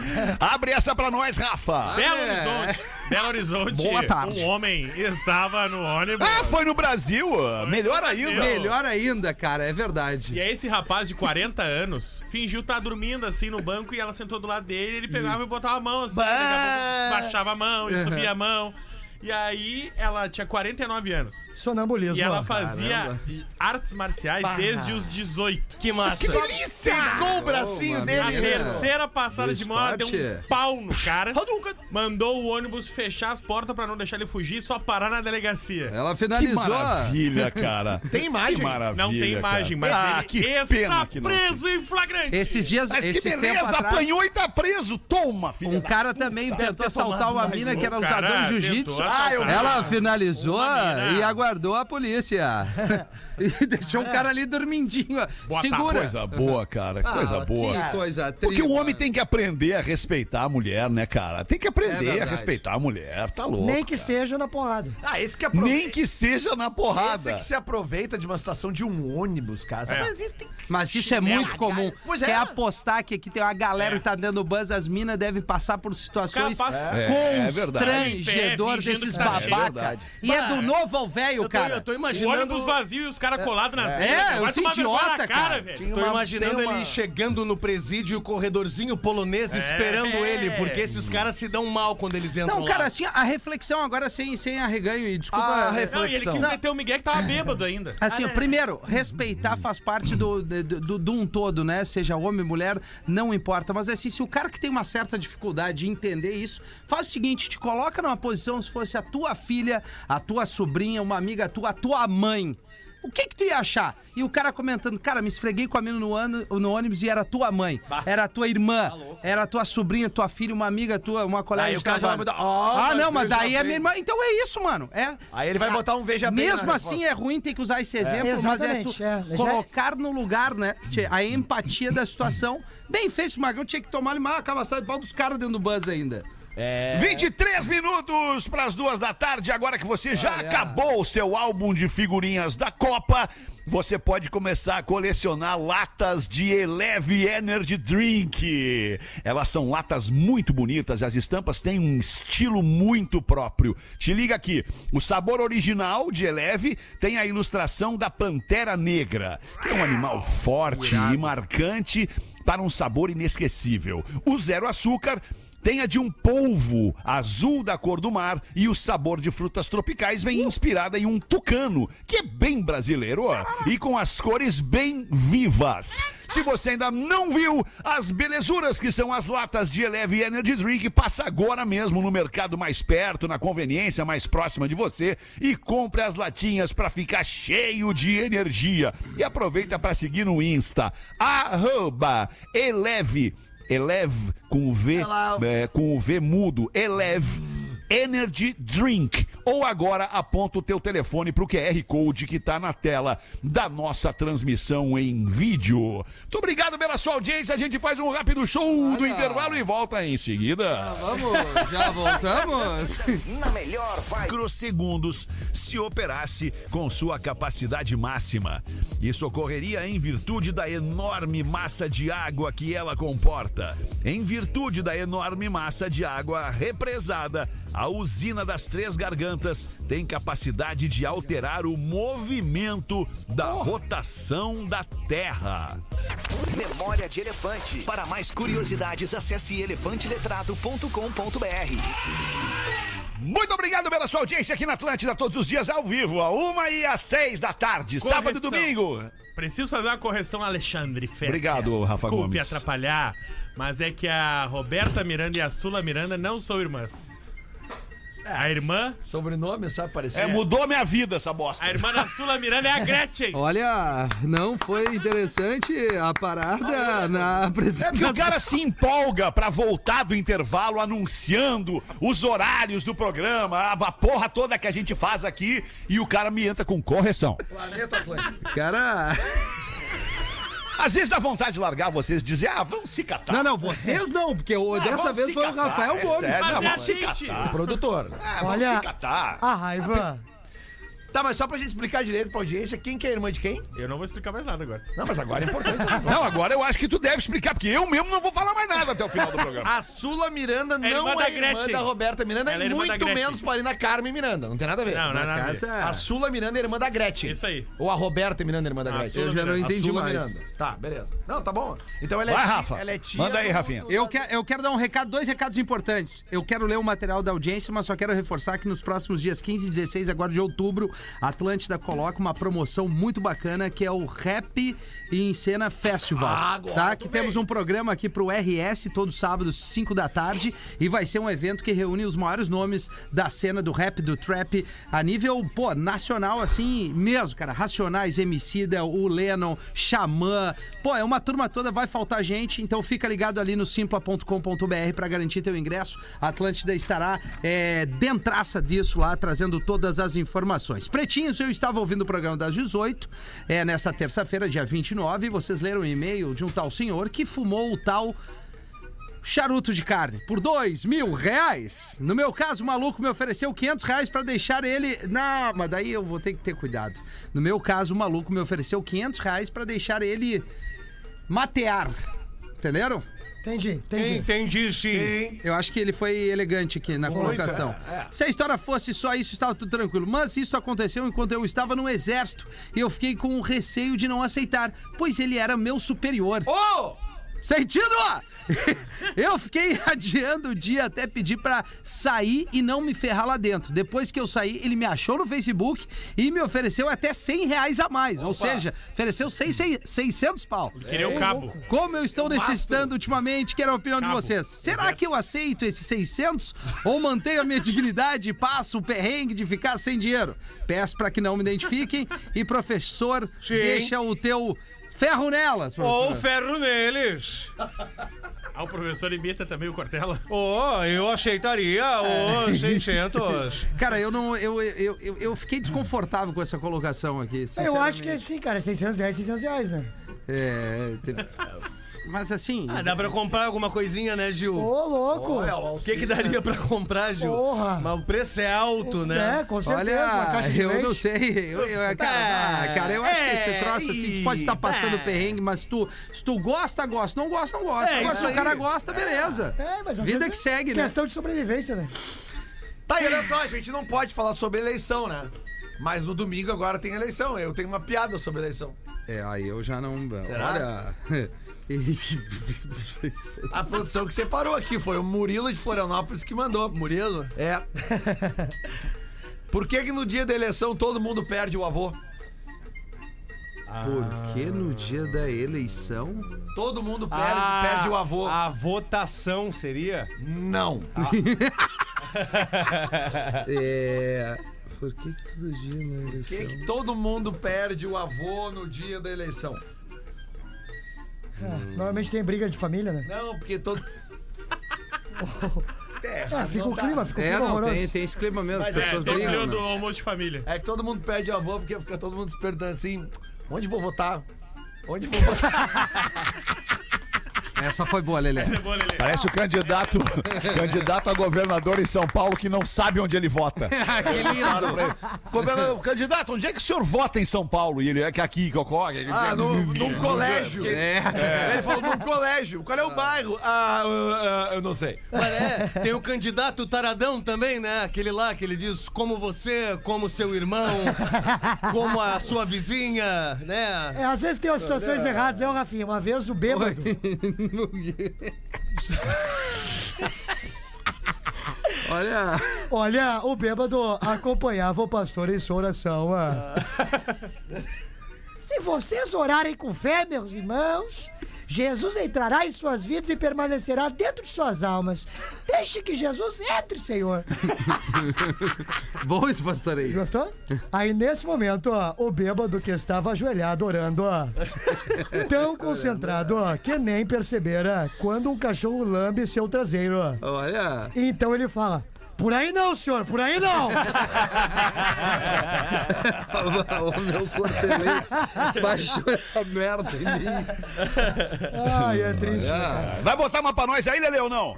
Abre essa pra nós, Rafa. Belo É. Horizonte. Belo Horizonte. Boa tarde. Um homem estava no ônibus. Ah, foi no Brasil? Melhor ainda. Melhor ainda, cara, é verdade. E aí esse rapaz de 40 anos fingiu estar dormindo assim no banco e ela sentou do lado dele, ele pegava e botava a mão assim, pouco baixava a mão e subia a mão. E aí ela tinha 49 anos. Sonambulismo. E ela fazia artes marciais desde os 18. Que massa. Que delícia! Com o bracinho Ô, dele. Na Menina. terceira passada Do de mão, ela deu esporte. um pau no cara. Mandou o ônibus fechar as portas pra não deixar ele fugir e só parar na delegacia. Ela Que finalizou. maravilha, cara. Tem imagem? Que maravilha. Não tem imagem, mas cara. Ah, ele que está pena que não preso em flagrante. Esses dias, Mas que esses tempos beleza, atrás, apanhou e tá preso. Toma, filha um da- cara também tentou assaltar uma mina que era lutador de jiu-jitsu. tentou. Ah, eu. Ela finalizou e aguardou a polícia. e deixou o cara ali dormindinho. Boa Segura. Coisa boa, cara. Coisa Ah, boa. Que coisa Porque o triste. homem tem que aprender a respeitar a mulher, né, cara? Tem que É aprender a verdade. respeitar a mulher. Tá louco. Nem que cara. seja na porrada. Ah, esse que aproveita. Nem que seja na Esse porrada. que se aproveita de uma situação de um ônibus, cara. É. Mas isso tem que- Mas isso é muito comum. Pois Quer é. apostar que aqui tem uma galera que tá dando buzz, as minas devem passar por situações Os caras É, é tá. É babaca. e é do novo ao velho, cara. eu tô O imaginando. ônibus vazio e os caras colados nas É, eu sou idiota, cara. Tô imaginando ele chegando no presídio e o corredorzinho polonês esperando ele, porque esses caras se dão mal quando eles entram Não, cara, assim, a reflexão agora sem, sem arreganho e desculpa. Ah, é, reflexão. Não, e ele quis meter o Miguel que tava bêbado ainda. Assim, ó, primeiro, respeitar faz parte do, do, do, do um todo, né? Seja homem, mulher, não importa. Mas assim, se o cara que tem uma certa dificuldade de entender isso, faz o seguinte: te coloca numa posição se fosse a tua filha, a tua sobrinha, uma amiga tua, a tua mãe. O que que tu ia achar? E o cara comentando, cara, me esfreguei com a mina no, ano, no ônibus e era tua mãe, era tua irmã, era tua sobrinha, tua filha, uma amiga tua, uma colega Aí de o cara já vai trabalho. mudar. Ó, ah, não, mas daí é minha irmã. Então é isso, mano. É, Aí ele vai botar um veja bem Mesmo assim, resposta. é ruim ter que usar esse exemplo, mas é tu é. Já- colocar no lugar, né? A empatia da situação. Bem feito, esse Magrão tinha que tomar uma cavaçada de pau dos caras dentro do buzz ainda. É. 23 minutos para as duas da tarde. Agora que você já Olha. acabou o seu álbum de figurinhas da Copa, você pode começar a colecionar latas de Eleve Energy Drink. Elas são latas muito bonitas, as estampas têm um estilo muito próprio. Te liga aqui: o sabor original de Eleve tem a ilustração da Pantera Negra, que é um animal forte e marcante para um sabor inesquecível. O zero açúcar tem a de um polvo azul da cor do mar e o sabor de frutas tropicais vem inspirada em um tucano, que é bem brasileiro, ó, e com as cores bem vivas. Se você ainda não viu as belezuras que são as latas de Eleve Energy Drink, passa agora mesmo no mercado mais perto, na conveniência mais próxima de você e compre as latinhas para ficar cheio de energia. E aproveita para seguir no Insta, arroba Eleve Eleve com o V, é, com o V mudo, Eleve Energy Drink. Ou agora aponta o teu telefone pro QR Code que tá na tela da nossa transmissão em vídeo. Muito obrigado pela sua audiência. A gente faz um rápido show do Olha. intervalo e volta em seguida. Vamos, já voltamos? Na melhor vibe. microsegundos se operasse com sua capacidade máxima. Isso ocorreria em virtude da enorme massa de água que ela comporta. Em virtude da enorme massa de água represada, a usina das Três Gargantas tem capacidade de alterar o movimento da rotação da Terra. Memória de elefante. Para mais curiosidades, acesse elefanteletrado.com.br. Muito obrigado pela sua audiência aqui na Atlântida, todos os dias ao vivo, a uma e às seis da tarde, sábado e Correção. domingo. Preciso fazer uma correção, Alexandre Fetter. Obrigado, Rafa Desculpe Gomes. atrapalhar, mas é que a Roberta Miranda e a Sula Miranda não são irmãs. A irmã, Sobrenome, só apareceu. É, mudou minha vida essa bosta. a irmã da Sula Miranda é a Gretchen. Olha, não foi interessante a parada na É porque apresentação. o cara se empolga pra voltar do intervalo anunciando os horários do programa, a, a porra toda que a gente faz aqui, e o cara me entra com correção. Planeta Atlântico. Cara. Às vezes dá vontade de largar vocês e dizer, ah, vamos se catar. Não, não, vocês não, porque o- Ah, dessa vamos vez se foi o catar, Rafael é Gomes. sério, não, é vamos se catar. Produtor. Ah, vamos Olha, se catar. A raiva. Tá, mas só pra gente explicar direito pra audiência, quem que é irmã de quem? Eu não vou explicar mais nada agora. Não, mas agora é importante. Não, agora eu acho que tu deve explicar, porque eu mesmo não vou falar mais nada até o final do programa. A Sula Miranda não irmã da é irmã Gretchen. da Roberta Miranda Ela é e da muito menos Marina Carmen Miranda. Não tem nada a ver. Não, não, Na casa. A Sula Miranda é irmã da Gretchen. Isso aí. Ou a Roberta Miranda é irmã da A Gretchen. Eu já não entendi mais. Miranda. Tá, beleza. Não, tá bom. Então ela é Vai, tia- Rafa. Ela é tia Manda aí, Rafinha. Eu, quero, eu quero dar um recado, dois recados importantes. Eu quero ler o material da audiência, mas só quero reforçar que nos próximos dias 15 e 16 agora de outubro, a Atlântida coloca uma promoção muito bacana que é o Rap em Cena Festival. Ah, agora tá? Que temos veio. um programa aqui pro RS todo sábado, 5 da tarde, e vai ser um evento que reúne os maiores nomes da cena do rap, do trap, a nível, pô, nacional assim mesmo, cara. Racionais, Emicida, o Lennon, Xamã. Pô, é uma turma toda, vai faltar gente, então fica ligado ali no simpla.com.br pra garantir teu ingresso. A Atlântida estará é, dentraça disso lá, trazendo todas as informações. Pretinhos, eu estava ouvindo o programa das 18, é, nesta terça-feira, dia 29, e vocês leram um e-mail de um tal senhor que fumou o tal charuto de carne por dois mil reais. No meu caso, o maluco me ofereceu 500 reais pra deixar ele. Não, mas daí eu vou ter que ter cuidado. No meu caso, o maluco me ofereceu 500 reais pra deixar ele matear. Entenderam? Entendi, entendi. Entendi, sim. Eu acho que ele foi elegante aqui na colocação. Se a história fosse só isso, estava tudo tranquilo. Mas isso aconteceu enquanto eu estava no exército e eu fiquei com o receio de não aceitar, pois ele era meu superior. Ô! Sentido? Eu fiquei adiando o dia até pedir pra sair e não me ferrar lá dentro. Depois que eu saí, ele me achou no Facebook e me ofereceu até 100 reais a mais. Ou seja, ofereceu 6, 600 pau. Queria o cabo. Como eu estou necessitando ultimamente, quero a opinião de Cabo. vocês. Será que eu aceito esses 600 ou mantenho a minha dignidade e passo o perrengue de ficar sem dinheiro? Peço pra que não me identifiquem e professor, Sim. deixa o teu ferro nelas, professor. Ou ferro neles. Ah, o professor imita também o Cortella. Ô, eu aceitaria os 600. Cara, eu não. Eu, eu, eu, eu fiquei desconfortável com essa colocação aqui. Eu acho que sim, cara. 600 reais, 600 reais, né? É. Mas assim. Ah, dá pra comprar alguma coisinha, né, Gil? Ô, louco! O que que daria pra comprar, Gil? Porra. Mas o preço é alto, né? É, com certeza. uma Olha, caixa de eu leite. não sei. Eu, eu- cara, É, ah, cara, eu acho que esse é, troço assim, tu pode estar passando é. perrengue, mas tu, se tu gosta, gosta. Não gosta, não gosta. É, Agora, se o cara aí. gosta, beleza. É, mas Vida que é segue, né? Questão de sobrevivência, né? Tá, e olha só, a gente não pode falar sobre eleição, né? Mas no domingo agora tem eleição. Eu tenho uma piada sobre eleição. É, aí eu já não. Será? Olha. A produção que separou aqui foi o Murilo de Florianópolis que mandou. Murilo? É. Por que que no dia da eleição todo mundo perde o avô? Por que no dia da eleição? Todo mundo perde, Ah, perde o avô. A votação seria? Não. É. Por que, que todo dia na Por eleição? que que todo mundo perde o avô no dia da eleição? Ah, normalmente tem briga de família, né? Não, porque todo... É, Ah, fica não o clima, fica o É, clima não, horroroso. tem, tem esse clima mesmo, as Mas é, pessoas Tô brigam. criando né? almoço de família. É que todo mundo perde avô porque fica todo mundo se perguntando assim: onde vou votar? Onde vou votar? Essa foi boa, Lelê. É bom, Lelê. Parece o candidato, candidato a governador em São Paulo que não sabe onde ele vota. que lindo. Governador, candidato, onde é que o senhor vota em São Paulo? E ele é que aqui que ocorre. Ah, no, num colégio. É. Ele falou num colégio. Qual é o bairro? Ah, ah, ah, eu não sei. Mas é, tem o candidato taradão também, né? Aquele lá que ele diz como você, como seu irmão, como a sua vizinha, né? É, às vezes tem umas situações erradas, né, ô, Rafinha? Uma vez o bêbado. Olha. Olha, o bêbado acompanhava o pastor em sua oração. ah. Se vocês orarem com fé, meus irmãos, Jesus entrará em suas vidas e permanecerá dentro de suas almas. Deixe que Jesus entre, Senhor. Bom esse pastor aí. Gostou? Aí nesse momento, ó, o bêbado que estava ajoelhado orando, ó, tão concentrado, ó, que nem percebera quando um cachorro lambe seu traseiro, ó. Olha. Então ele fala: Por aí não, senhor, por aí não! o meu cortelês baixou essa merda em mim. Ai, é triste. né? Ah, Vai botar uma pra nós aí, Lele, ou não?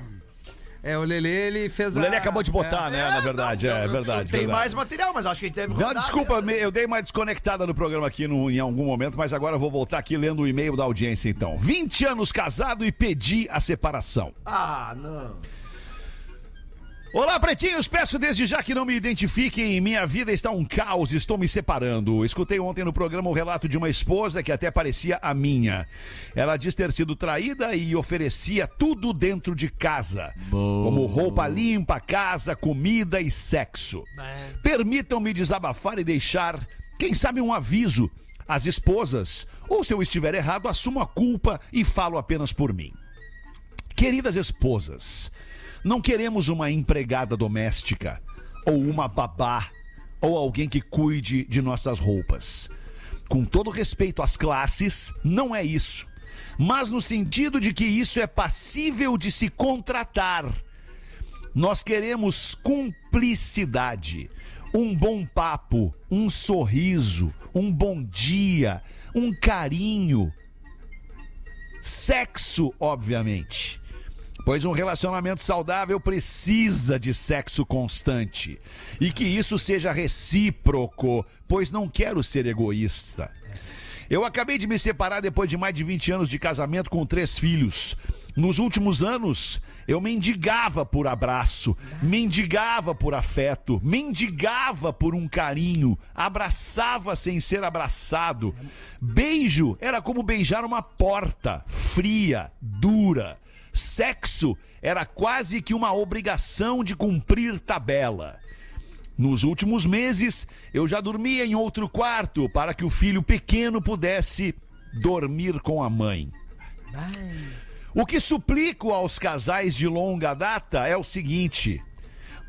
É, o Lelê, ele fez O a... Lele acabou de botar, né? Na verdade, é, verdade. Tem verdade. mais material, mas acho que a gente deve Não, desculpa, né? eu dei uma desconectada no programa aqui no- em algum momento, mas agora eu vou voltar aqui lendo o e-mail da audiência então. 20 anos casado e pedi a separação. Ah, não. Olá, pretinhos! Peço desde já que não me identifiquem. Minha vida está um caos, estou me separando. Escutei ontem no programa o relato de uma esposa que até parecia a minha. Ela diz ter sido traída e oferecia tudo dentro de casa: como roupa limpa, casa, comida e sexo. Permitam-me desabafar e deixar, quem sabe, um aviso às esposas. Ou se eu estiver errado, assumo a culpa e falo apenas por mim. Queridas esposas, não queremos uma empregada doméstica, ou uma babá, ou alguém que cuide de nossas roupas. Com todo respeito às classes, não é isso. Mas no sentido de que isso é passível de se contratar. Nós queremos cumplicidade, um bom papo, um sorriso, um bom dia, um carinho. Sexo, obviamente. Pois um relacionamento saudável precisa de sexo constante. E que isso seja recíproco, pois não quero ser egoísta. Eu acabei de me separar depois de mais de 20 anos de casamento com três filhos. Nos últimos anos, eu mendigava por abraço, mendigava por afeto, mendigava por um carinho, abraçava sem ser abraçado. Beijo era como beijar uma porta, fria, dura. Sexo era quase que uma obrigação de cumprir tabela. Nos últimos meses, eu já dormia em outro quarto para que o filho pequeno pudesse dormir com a mãe. O que suplico aos casais de longa data é o seguinte: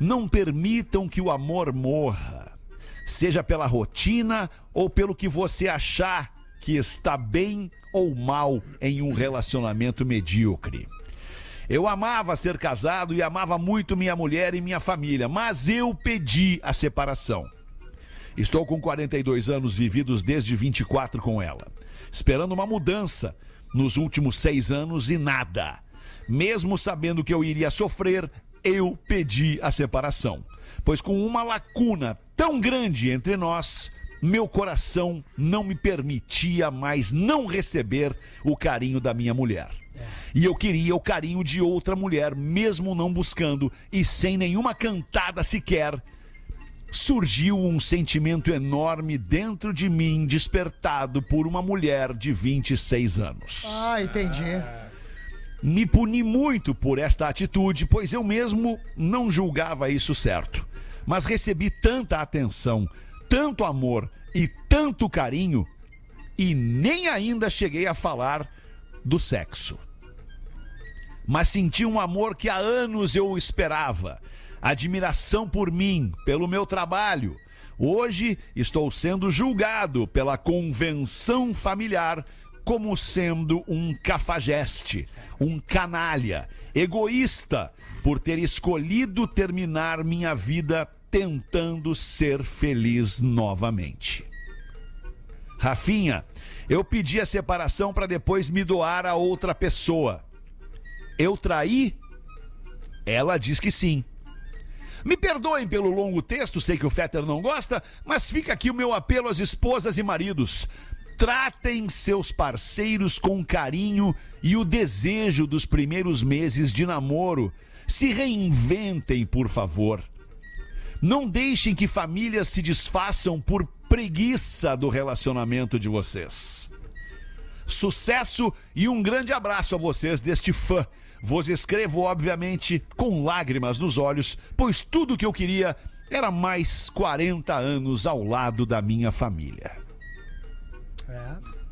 não permitam que o amor morra, seja pela rotina ou pelo que você achar que está bem ou mal em um relacionamento medíocre. Eu amava ser casado e amava muito minha mulher e minha família, mas eu pedi a separação. Estou com 42 anos vividos desde 24 com ela, esperando uma mudança nos últimos seis anos e nada. Mesmo sabendo que eu iria sofrer, eu pedi a separação, pois com uma lacuna tão grande entre nós, meu coração não me permitia mais não receber o carinho da minha mulher. E eu queria o carinho de outra mulher, mesmo não buscando e sem nenhuma cantada sequer surgiu um sentimento enorme dentro de mim, despertado por uma mulher de 26 anos. Ah, entendi. Me puni muito por esta atitude, pois eu mesmo não julgava isso certo. Mas recebi tanta atenção, tanto amor e tanto carinho, e nem ainda cheguei a falar do sexo. Mas senti um amor que há anos eu esperava, admiração por mim, pelo meu trabalho. Hoje estou sendo julgado pela convenção familiar como sendo um cafajeste, um canalha, egoísta, por ter escolhido terminar minha vida tentando ser feliz novamente. Rafinha, eu pedi a separação para depois me doar a outra pessoa. Eu traí? Ela diz que sim. Me perdoem pelo longo texto, sei que o Fetter não gosta, mas fica aqui o meu apelo às esposas e maridos. Tratem seus parceiros com carinho e o desejo dos primeiros meses de namoro. Se reinventem, por favor. Não deixem que famílias se desfaçam por preguiça do relacionamento de vocês. Sucesso e um grande abraço a vocês deste fã. Vos escrevo, obviamente, com lágrimas nos olhos, pois tudo que eu queria era mais 40 anos ao lado da minha família.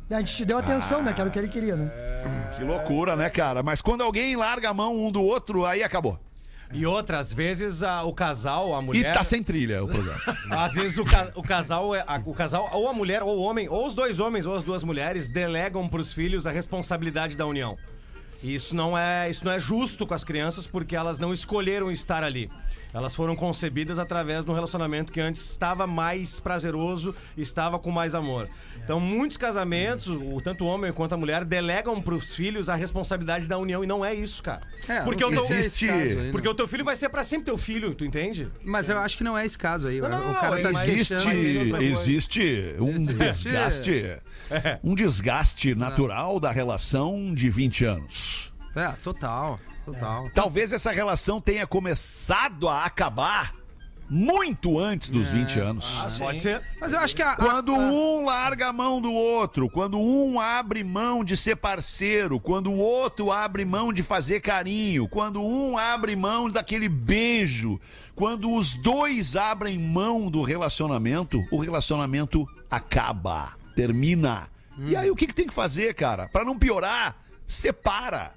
A gente te deu atenção, né? Que era o que ele queria, né? Que loucura, né, cara? Mas quando alguém larga a mão um do outro, aí acabou. E outras vezes a- o casal, a E mulher. tá sem trilha o programa. Às vezes o, ca- o casal, é- a- o casal, ou a mulher, ou o homem, ou os dois homens, ou as duas mulheres, delegam pros filhos a responsabilidade da união. E isso não é, isso não é justo com as crianças porque elas não escolheram estar ali. Elas foram concebidas através de um relacionamento que antes estava mais prazeroso, estava com mais amor. Então, muitos casamentos, o, tanto o homem quanto a mulher, delegam pros filhos a responsabilidade da união. E não é isso, cara. É, porque não é caso aí, porque não. o teu filho vai ser pra sempre teu filho, tu entende? Mas eu acho que não é esse caso aí. Não, não, o não, cara tá Existe, deixando- existe um Existe. desgaste, um desgaste natural da relação de 20 anos. É, total, total. Talvez essa relação tenha começado a acabar muito antes dos 20 anos. Pode ser. Mas eu acho que a, a- Quando a- um larga a mão do outro, quando um abre mão de ser parceiro, quando o outro abre mão de fazer carinho, quando um abre mão daquele beijo, quando os dois abrem mão do relacionamento, o relacionamento acaba, termina. E aí o que, que tem que fazer, cara? Pra não piorar, separa.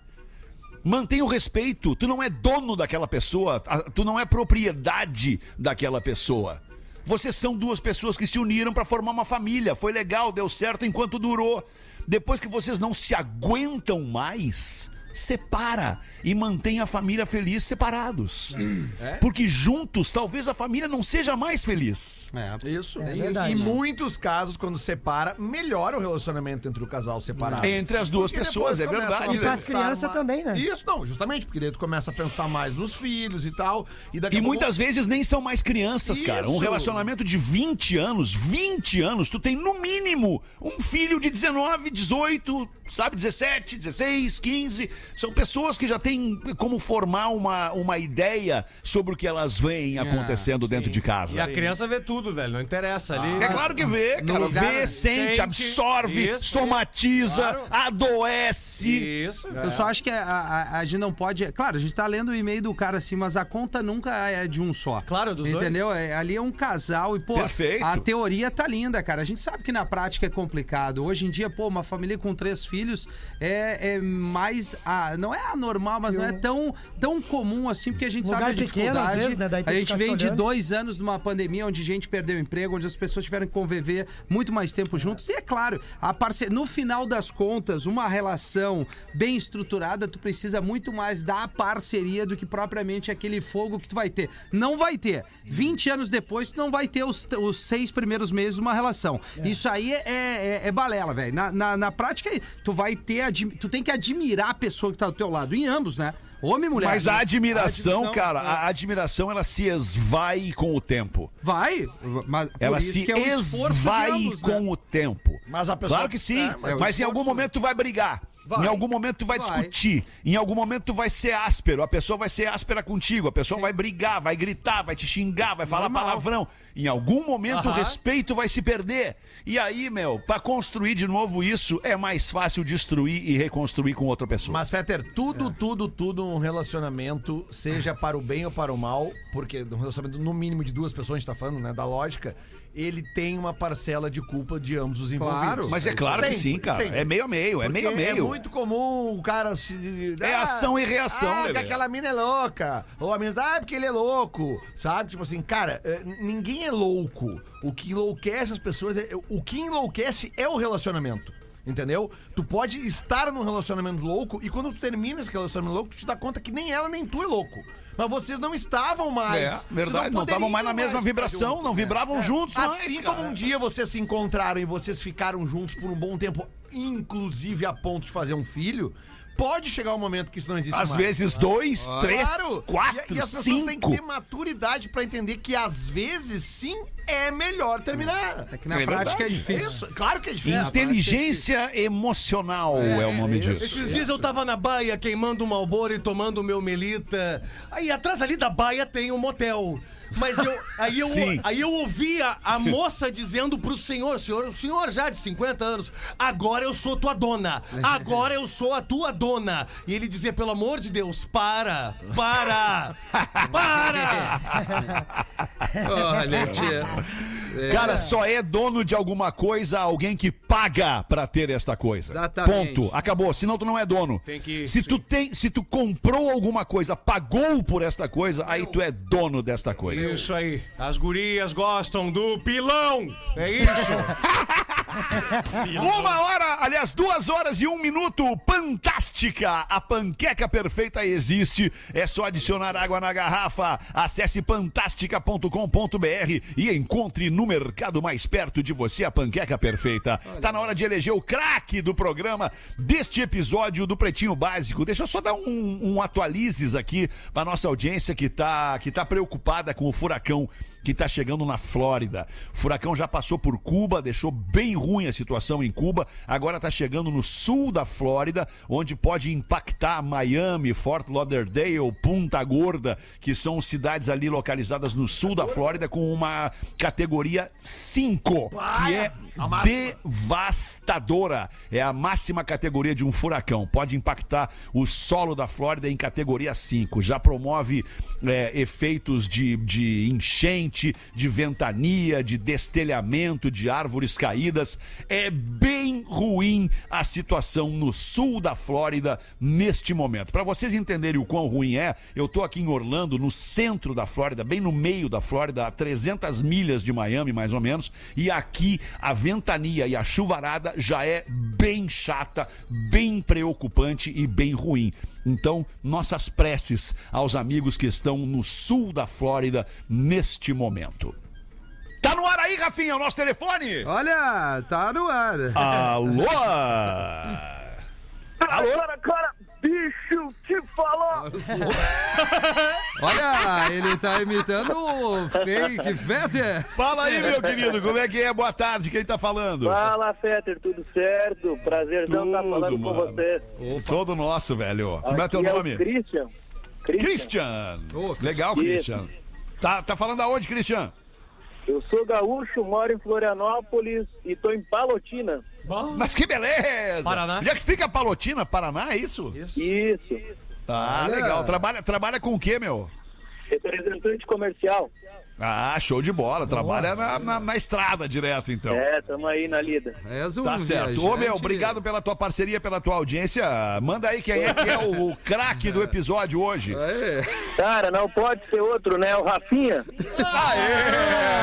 Mantenha o respeito. Tu não é dono daquela pessoa, tu não é propriedade daquela pessoa. Vocês são duas pessoas que se uniram para formar uma família. Foi legal, deu certo enquanto durou. Depois que vocês não se aguentam mais, separa e mantém a família feliz separados. Porque juntos talvez a família não seja mais feliz. É, Isso. É verdade. Em muitos casos, quando separa, melhora o relacionamento entre o casal separado. Entre as duas Porque pessoas, é verdade. E pras pensar crianças uma- também, né? Isso, não, justamente, porque daí tu começa a pensar mais nos filhos e tal. E, daqui E a pouco- muitas vezes nem são mais crianças, cara. Um Isso. relacionamento de 20 anos, 20 anos, tu tem no mínimo um filho de 19, 18, sabe, 17, 16, 15. São pessoas que já têm como formar uma, uma ideia sobre o que elas veem acontecendo dentro de E casa. a criança vê tudo, velho. Não interessa ali. É claro que vê, No cara. lugar- vê, sente, sente, absorve, isso, somatiza, claro. adoece. Isso. Eu só acho que a, a- a gente não pode. Claro, a gente tá lendo o e-mail do cara assim, mas a conta nunca é de um só. Claro, dos dois. Entendeu? É, ali é um casal e, pô, Perfeito. a teoria tá linda, cara. A gente sabe que na prática é complicado. Hoje em dia, pô, uma família com três filhos é, é mais. Não é anormal, mas não é tão, tão comum assim, porque a gente Lugar sabe a pequeno, dificuldade. vezes, né? A gente vem de dois anos numa pandemia onde gente perdeu emprego, onde as pessoas tiveram que conviver muito mais tempo juntos. E é claro, a parce... no final das contas, uma relação bem estruturada, tu precisa muito mais da parceria do que propriamente aquele fogo que tu vai ter. Não vai ter. 20 anos depois, tu não vai ter os, os seis primeiros meses de uma relação. Isso aí é, é, é balela, velho. Na, na, na prática, tu vai ter. Tu tem que admirar a pessoa que tá do teu lado. Em ambos, né? Homem e mulher. Mas a né? admiração, A admiração, cara, é. a admiração ela se esvai com o tempo. Vai, mas Ela se que é um esvai ambos, né? com o tempo. Mas a pessoa- claro que sim. É, mas- mas em algum momento tu vai brigar. Vai. Em algum momento tu vai, Vai. discutir. Em algum momento tu vai ser áspero. A pessoa vai ser áspera contigo. A pessoa vai brigar, vai gritar, vai te xingar, vai falar Normal. palavrão. Em algum momento o Aham. respeito vai se perder. E aí, meu, pra construir de novo isso, é mais fácil destruir e reconstruir com outra pessoa. Mas, Fetter, tudo, tudo, tudo num relacionamento, seja para o bem ou para o mal, porque no relacionamento, no mínimo de duas pessoas, a gente tá falando, né, da lógica, ele tem uma parcela de culpa de ambos os envolvidos. Claro. Mas é claro que Sempre, sim, cara. sempre. É meio a meio, é Porque meio a meio. É muito comum o cara se. É ação e reação, Ah, que aquela mina é louca. Ou a mina, ah, porque ele é louco. Sabe? Tipo assim, cara, eh, ninguém é louco. O que enlouquece as pessoas é. O que enlouquece é o relacionamento. Entendeu? Tu pode estar num relacionamento louco e quando tu termina esse relacionamento louco, tu te dá conta que nem ela nem tu é louco. Mas vocês não estavam mais. É, verdade. Não estavam mais na mesma ficar vibração, não vibravam juntos Assim mais, como um dia vocês se encontraram e vocês ficaram juntos por um bom tempo, inclusive a ponto de fazer um filho, pode chegar um momento que isso não existe Às mais. vezes dois, três, Claro. quatro, e, e as pessoas têm que cinco. ter maturidade pra entender que às vezes sim é melhor terminar. É que na É prática é verdade. difícil. Isso, claro que é difícil. Inteligência emocional é, o nome disso. Esses dias eu tava na baia queimando um malboro e tomando o meu melita. Aí atrás ali da baia tem um motel. Mas eu, aí, eu, Sim. aí eu ouvia a moça dizendo pro senhor, senhor, o senhor já de 50 anos, agora eu sou tua dona, agora eu sou a tua dona. E ele dizia, pelo amor de Deus, para, para, para. Olha, tia. É. Cara, só é dono de alguma coisa alguém que paga pra ter esta coisa. Exatamente. Ponto. Acabou. Senão tu não é dono. Tem que- se tu tem, se tu comprou alguma coisa, pagou por esta coisa, aí tu é dono desta coisa. Isso aí. As gurias gostam do pilão. É isso. Uma hora, aliás, duas horas e um minuto. Fantástica! A panqueca perfeita existe. É só adicionar água na garrafa. Acesse fantástica.com.br e encontre no mercado mais perto de você a panqueca perfeita. Tá na hora de eleger o craque do programa deste episódio do Pretinho Básico. Deixa eu só dar um, um atualizes aqui pra nossa audiência que tá, que tá preocupada com o furacão que tá chegando na Flórida. O furacão já passou por Cuba, deixou bem ruim a situação em Cuba, agora tá chegando no sul da Flórida, onde pode impactar Miami, Fort Lauderdale, Punta Gorda, que são cidades ali localizadas no sul da Flórida com uma categoria 5, que é devastadora. É a máxima categoria de um furacão. Pode impactar o solo da Flórida em categoria 5. Já promove é, efeitos de, de enchente, de ventania, de destelhamento, de árvores caídas. É bem ruim a situação no sul da Flórida neste momento. Para vocês entenderem o quão ruim é, eu tô aqui em Orlando, no centro da Flórida, bem no meio da Flórida, a 300 milhas de Miami, mais ou menos, e aqui a ventania e a chuvarada já é bem chata, bem preocupante e bem ruim. Então, nossas preces aos amigos que estão no sul da Flórida neste momento. Tá no ar aí, Rafinha, o nosso telefone? Olha, tá no ar. Alô? Alô? Cara, cara, bicho, te falar. Olha, ele tá imitando o fake Fetter. Fala aí, meu querido, como é que é? Boa tarde, quem tá falando? Fala, Fetter, tudo certo? Prazerzão estar Tudo, falando com mano. você. Todo nosso, velho. Como é teu Aqui nome? Christian. Christian. Christian. Ô, Legal, Isso. Christian. Tá, tá falando aonde, Christian? Eu sou gaúcho, moro em Florianópolis e tô em Palotina. Mas que beleza! Paraná. Onde é que fica Palotina? Paraná, é isso? Isso. Ah, Olha. legal. Trabalha, trabalha com o quê, meu? Representante comercial. Ah, show de bola. Trabalha na, na, na estrada direto, então. É, tamo aí na lida. És um Tá certo. Ô, meu, obrigado pela tua parceria, pela tua audiência. Manda aí quem é que é o, o craque do episódio hoje. Aê. Cara, não pode ser outro, né? O Rafinha.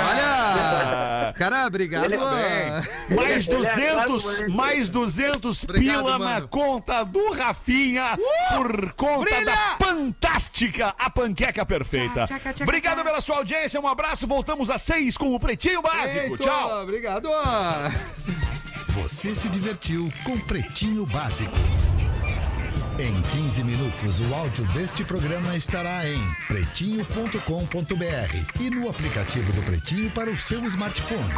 Olha! Cara, obrigado. Ele é. Mais Ele é 200, claro, mais 200 Obrigado, pila na mano. conta do Rafinha por conta Brilha! da fantástica a panqueca perfeita. Obrigado pela sua audiência, um abraço. Voltamos às seis com o Pretinho Básico. Eita, Tchau. Obrigado. Você se divertiu com Pretinho Básico. Em 15 minutos, o áudio deste programa estará em pretinho.com.br e no aplicativo do Pretinho para o seu smartphone.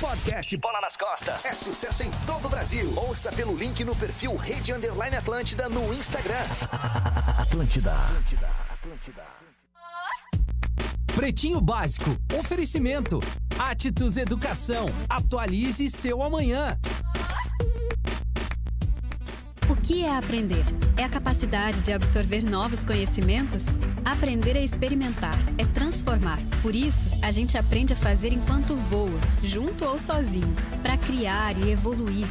Podcast Bola nas Costas é sucesso em todo o Brasil. Ouça pelo link no perfil Rede Underline Atlântida no Instagram. Atlântida. Pretinho Básico. Oferecimento. Atitudes Educação. Atualize seu amanhã. O que é aprender? É a capacidade de absorver novos conhecimentos? Aprender é experimentar, é transformar. Por isso, a gente aprende a fazer enquanto voa, junto ou sozinho, para criar e evoluir.